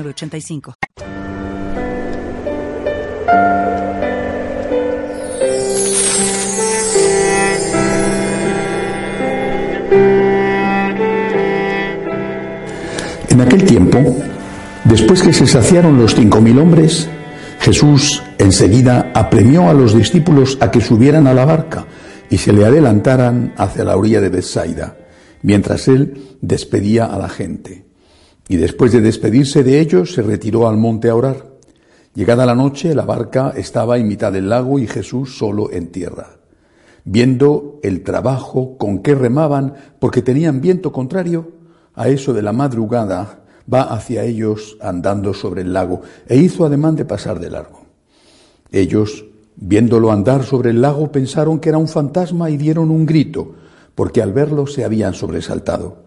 85 En aquel tiempo, después que se saciaron los cinco mil hombres, Jesús enseguida apremió a los discípulos a que subieran a la barca y se le adelantaran hacia la orilla de Bethsaida, mientras él despedía a la gente. Y después de despedirse de ellos, se retiró al monte a orar. Llegada la noche, la barca estaba en mitad del lago y Jesús solo en tierra. Viendo el trabajo con que remaban, porque tenían viento contrario, a eso de la madrugada va hacia ellos andando sobre el lago, e hizo ademán de pasar de largo. Ellos, viéndolo andar sobre el lago, pensaron que era un fantasma y dieron un grito, porque al verlo se habían sobresaltado.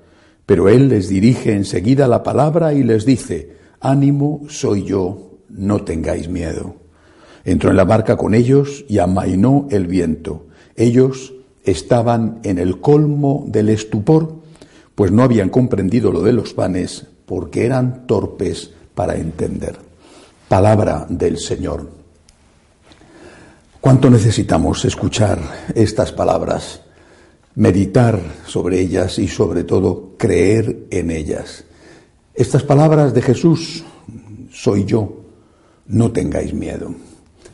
Pero él les dirige enseguida la palabra y les dice, ánimo soy yo, no tengáis miedo. Entró en la barca con ellos y amainó el viento. Ellos estaban en el colmo del estupor, pues no habían comprendido lo de los panes, porque eran torpes para entender. Palabra del Señor. ¿Cuánto necesitamos escuchar estas palabras? Meditar sobre ellas y sobre todo creer en ellas. Estas palabras de Jesús, soy yo, no tengáis miedo.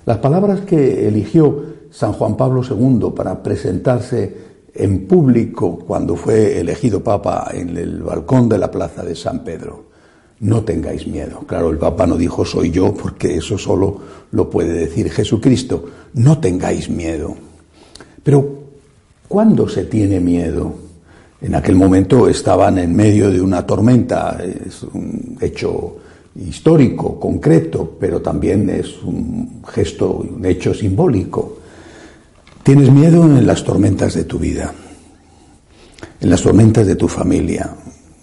Las palabras que eligió San Juan Pablo II para presentarse en público cuando fue elegido Papa en el balcón de la plaza de San Pedro. No tengáis miedo. Claro, el Papa no dijo soy yo porque eso solo lo puede decir Jesucristo. No tengáis miedo. Pero ¿Cuándo se tiene miedo? En aquel momento estaban en medio de una tormenta, es un hecho histórico, concreto, pero también es un gesto, un hecho simbólico. Tienes miedo en las tormentas de tu vida, en las tormentas de tu familia,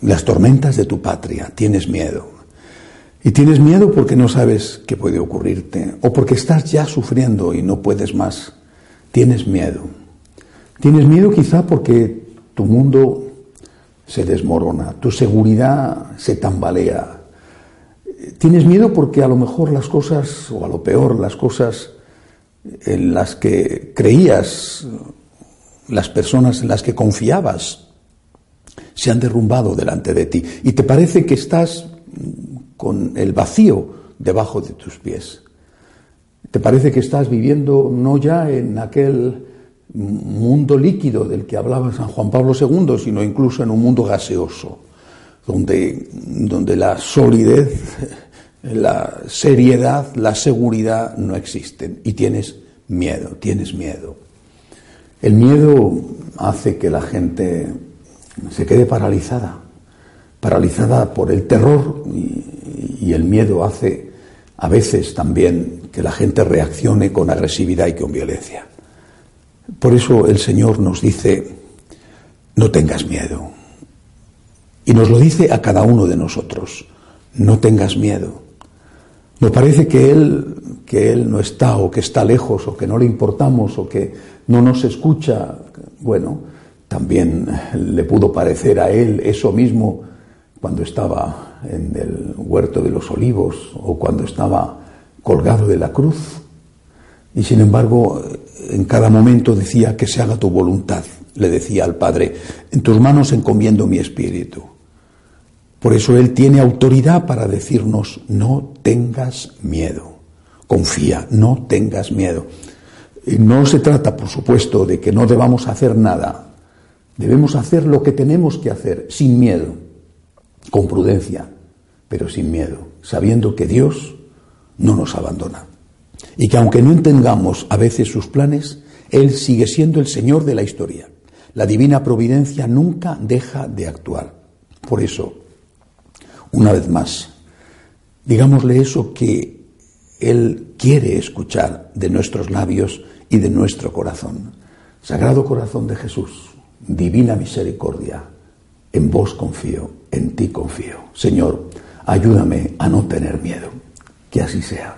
en las tormentas de tu patria, tienes miedo. Y tienes miedo porque no sabes qué puede ocurrirte, o porque estás ya sufriendo y no puedes más. Tienes miedo. Tienes miedo quizá porque tu mundo se desmorona, tu seguridad se tambalea. Tienes miedo porque a lo mejor las cosas, o a lo peor, las cosas en las que creías, las personas en las que confiabas, se han derrumbado delante de ti y te parece que estás con el vacío debajo de tus pies. Te parece que estás viviendo no ya en aquel mundo líquido del que hablaba San Juan Pablo II, sino incluso en un mundo gaseoso, donde, donde la solidez, la seriedad, la seguridad no existen y tienes miedo, tienes miedo. El miedo hace que la gente se quede paralizada, paralizada por el terror y, y el miedo hace a veces también que la gente reaccione con agresividad y con violencia. Por eso el Señor nos dice, no tengas miedo. Y nos lo dice a cada uno de nosotros, no tengas miedo. Nos parece que Él, que Él no está o que está lejos o que no le importamos o que no nos escucha. Bueno, también le pudo parecer a Él eso mismo cuando estaba en el huerto de los olivos o cuando estaba colgado de la cruz. Y sin embargo, en cada momento decía que se haga tu voluntad, le decía al Padre, en tus manos encomiendo mi espíritu. Por eso Él tiene autoridad para decirnos, no tengas miedo, confía, no tengas miedo. No se trata, por supuesto, de que no debamos hacer nada. Debemos hacer lo que tenemos que hacer, sin miedo, con prudencia, pero sin miedo, sabiendo que Dios no nos abandona y que aunque no entendamos a veces sus planes, Él sigue siendo el Señor de la historia. La divina providencia nunca deja de actuar. Por eso, una vez más, Digámosle eso que Él quiere escuchar de nuestros labios y de nuestro corazón. Sagrado corazón de Jesús, divina misericordia, en vos confío, en ti confío. Señor, ayúdame a no tener miedo. Que así sea.